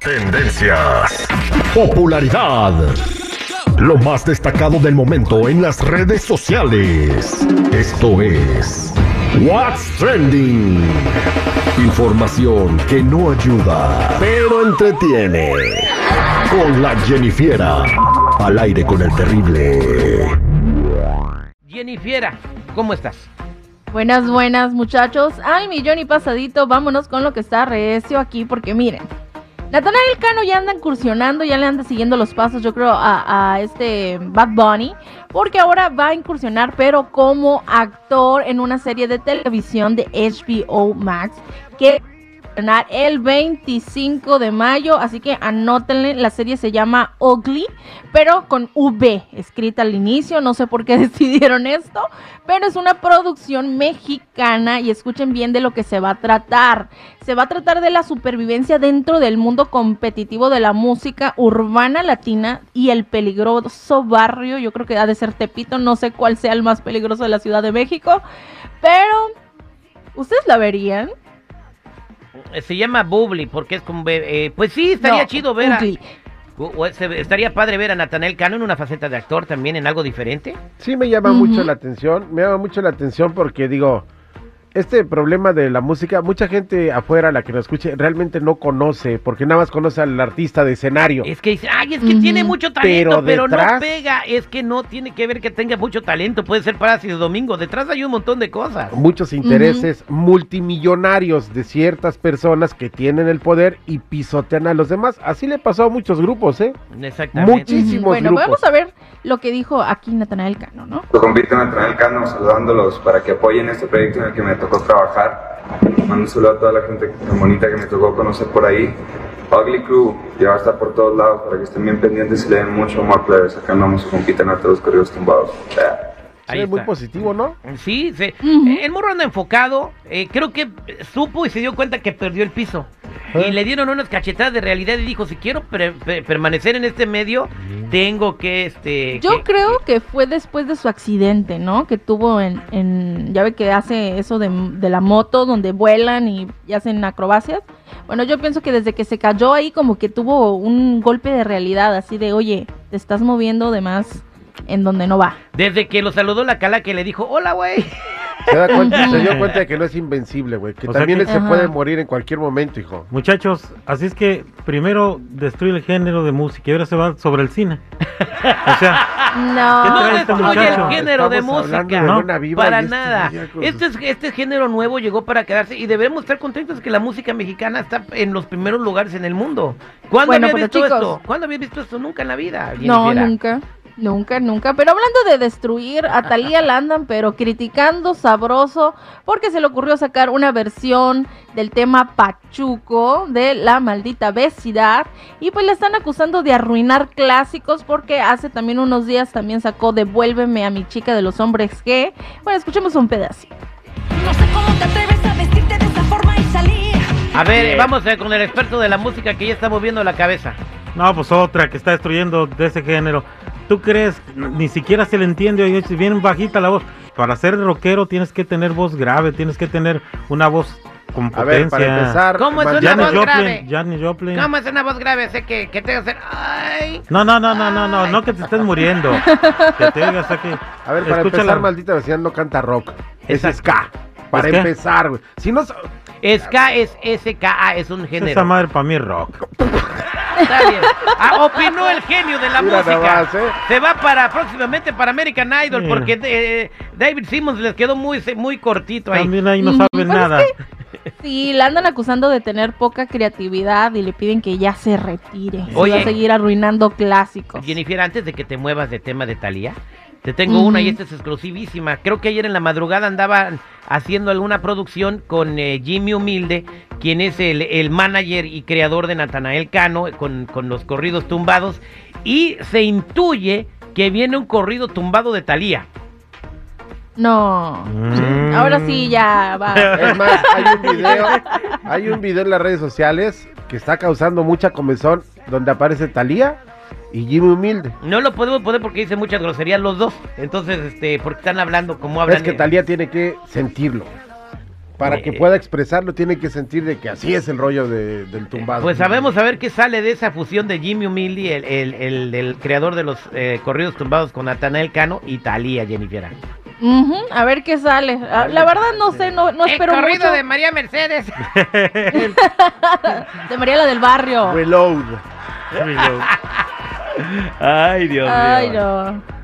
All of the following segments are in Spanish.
Tendencias. Popularidad. Lo más destacado del momento en las redes sociales. Esto es What's Trending. Información que no ayuda, pero entretiene. Con la Jennifiera. Al aire con el terrible. Jennifiera, ¿cómo estás? Buenas, buenas muchachos. Ay, mi Johnny pasadito, vámonos con lo que está recio aquí porque miren. Natanael Cano ya anda incursionando, ya le anda siguiendo los pasos, yo creo, a, a este Bad Bunny, porque ahora va a incursionar, pero como actor en una serie de televisión de HBO Max, que el 25 de mayo, así que anótenle, la serie se llama Ugly, pero con V escrita al inicio, no sé por qué decidieron esto, pero es una producción mexicana y escuchen bien de lo que se va a tratar. Se va a tratar de la supervivencia dentro del mundo competitivo de la música urbana latina y el peligroso barrio, yo creo que ha de ser Tepito, no sé cuál sea el más peligroso de la Ciudad de México, pero ¿ustedes la verían? Eh, Se llama Bubbly porque es como... eh, pues sí, estaría No, chido ver a... Ugly. o- o se- Estaría padre ver a Nathanael Cano en una faceta de actor también, en algo diferente. Sí me llama mucho la atención, me llama mucho la atención porque digo, este problema de la música, mucha gente afuera, la que nos escuche, realmente no conoce, porque nada más conoce al artista de escenario. Es que dice, ay, es que tiene mucho talento, pero, Pero no detrás- pega. Es que no tiene que ver que tenga mucho talento. Puede ser Parásitos Domingo. Detrás hay un montón de cosas. Muchos intereses multimillonarios de ciertas personas que tienen el poder y pisotean a los demás. Así le pasó a muchos grupos, ¿eh? Exactamente. Muchísimos Bueno, grupos. vamos a ver lo que dijo aquí Natanael Cano, ¿no? Lo compito en el Cano, saludándolos para que apoyen este proyecto en el que me tocó trabajar. Mando un saludo a toda la gente tan bonita que me tocó conocer por ahí. Ugly Crew, ya va a estar por todos lados para que estén bien pendientes y le den mucho amor, plebes. Acá andamos y compiten a todos los corridos tumbados. Ahí es muy positivo, ¿no? Sí, sí. Ujú. Eh, el morro anda enfocado. eh, creo que supo y se dio cuenta que perdió el piso. Y le dieron unas cachetadas de realidad y dijo, si quiero pre- pre- permanecer en este medio, tengo que, este... Yo que- creo que fue después de su accidente, ¿no? Que tuvo en, en ya ve que hace eso de, de la moto, donde vuelan y, y hacen acrobacias. Bueno, yo pienso que desde que se cayó ahí como que tuvo un golpe de realidad, así de, oye, te estás moviendo de más en donde no va. Desde que lo saludó la cala que le dijo, hola, güey. Se, da cuenta, se dio cuenta de que no es invencible, güey. Que O también que- él se Ajá. puede morir en cualquier momento, hijo. Muchachos, así es que primero destruye el género de música y ahora se va sobre el cine. O sea, No, ¿Qué No este destruye el género de música. de No, para este nada. Este, es, este género nuevo llegó para quedarse y debemos estar contentos que la música mexicana está en los primeros lugares en el mundo. ¿Cuándo Bueno, había pero visto chicos- esto? ¿Cuándo había visto esto? Nunca en la vida. no, nunca. Nunca, nunca. Pero hablando de destruir, a Talía la andan, pero criticando sabroso, porque se le ocurrió sacar una versión del tema Pachuco de la maldita vecindad. Y pues le están acusando de arruinar clásicos, porque hace también unos días también sacó Devuélveme a mi chica de los hombres que. Bueno, escuchemos un pedacito. No sé cómo te atreves a vestirte de esa forma y salir. A ver, vamos eh, con el experto de la música que ya está moviendo la cabeza. no, pues otra que está destruyendo de ese género. ¿Tú crees? Ni siquiera se le entiende, oye, si bien bajita la voz. Para ser rockero tienes que tener voz grave, tienes que tener una voz con A ver, para potencia. empezar. ¿Cómo es una Janis voz grave? Joplin, Janis Joplin. ¿Cómo es una voz grave? Sé que, que te hacer. ¡Ay! No, no, no, no, no, no, no que te estés muriendo. Que te oigas aquí. A ver, para Escúchala. empezar, maldita vecindad no canta rock. Es ska. Para ¿Es empezar, güey. Si no. so- Ska es SKA, es un Esa género. madre para mí es rock. Está bien. Ah, opinó el genio de la Mira música. más, ¿eh? Se va para próximamente para American Idol Mira. porque eh, David Simmons les quedó muy, muy cortito ahí. También ahí no saben pues es nada. Sí, la andan acusando de tener poca creatividad y le piden que ya se retire. Se Oye. va a seguir arruinando clásicos. Jennifer, antes de que te muevas de tema de Thalía, te tengo una y esta es exclusivísima. Creo que ayer en la madrugada andaban haciendo alguna producción con eh, Jimmy Humilde, quien es el, el manager y creador de Natanael Cano, con, con los corridos tumbados, y se intuye que viene un corrido tumbado de Thalía. No. Mm. Ahora sí ya va. Es más, hay un video. Hay un video en las redes sociales que está causando mucha comezón donde aparece Talía y Jimmy Humilde. No lo podemos poner porque dice muchas groserías los dos. Entonces, este, porque están hablando como hablan. Es que Talía tiene que sentirlo. Para que Eh, pueda expresarlo, tiene que sentir de que así es el rollo de- del tumbado. Pues sabemos a ver qué sale de esa fusión de Jimmy Humilde, el, el, el- el creador de los eh, corridos tumbados con Natanael Cano y Talía Jennifer. A ver qué sale. Ah, La verdad no sé, no, no espero el corrido mucho de María Mercedes. de Mariela del Barrio. Reload. Ay, Dios Ay, no.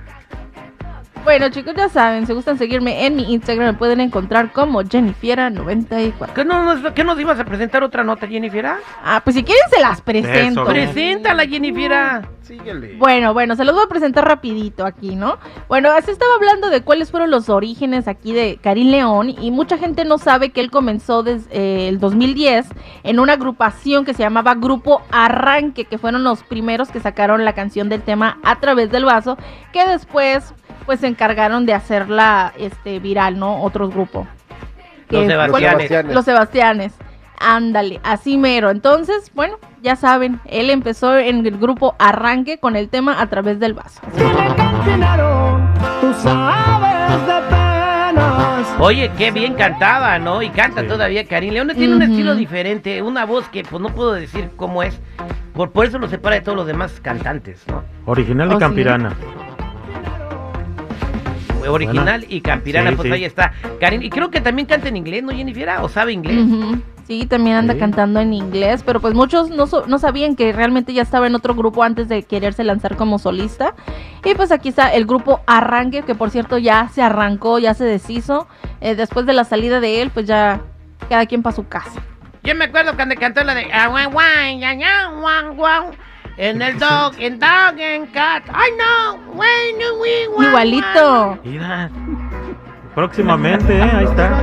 Bueno, chicos, ya saben, si gustan seguirme en mi Instagram, me pueden encontrar como Jennifiera94. ¿Qué, no, nos- qué nos ibas a presentar otra nota, Jennifer? Ah, pues si quieren se las presento. Eso. Preséntala, Jennifer. Síguele. Bueno, bueno, se los voy a presentar rapidito aquí, ¿no? Bueno, se estaba hablando de cuáles fueron los orígenes aquí de Karim León y mucha gente no sabe que él comenzó desde el 2010 en una agrupación que se llamaba Grupo Arranque, que fueron los primeros que sacaron la canción del tema A través del vaso, que después pues se encargaron de hacerla este viral, ¿no? Otros grupos. Los Que- Sebastianes. ¿cuál- Sebastianes. Los Sebastianes. Ándale, así mero. Entonces, bueno, ya saben, él empezó en el grupo Arranque con el tema A través del vaso. Oye, qué bien cantaba, ¿no? Y canta Sí. todavía Karim León. Tiene un estilo diferente, una voz que pues no puedo decir cómo es. Por, por eso lo separa de todos los demás cantantes, ¿no? Original Oh, y sí. Original y campirana, Sí, pues sí. ahí está. Karim, y creo que también canta en inglés, ¿no, Jennifer? ¿O sabe inglés? Sí, también anda Sí. cantando en inglés, pero pues muchos no, so- no sabían que realmente ya estaba en otro grupo antes de quererse lanzar como solista. Y pues aquí está el grupo Arranque, que por cierto ya se arrancó, ya se deshizo. Eh, después de la salida de él, pues ya cada quien para su casa. Yo me acuerdo cuando cantó la de en el dog, en dog, en cat. Ay, no, guau. Igualito. Mira. Próximamente, ¿eh? Ahí está.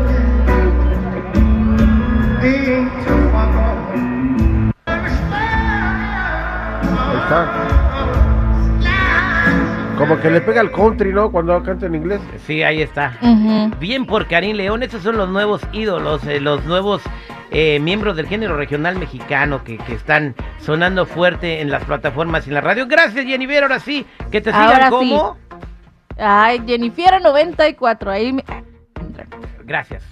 Ahí está. Como que le pega al country, ¿no? Cuando canta en inglés. Sí, ahí está. Ujú. Bien por Karim León, esos son los nuevos ídolos, eh, los nuevos eh, miembros del género regional mexicano que, que están sonando fuerte en las plataformas y en la radio. Gracias, Jennifer, ahora sí, que te sigan Ahora sí. como. Ay, Jennifer 94, ahí me... Gracias.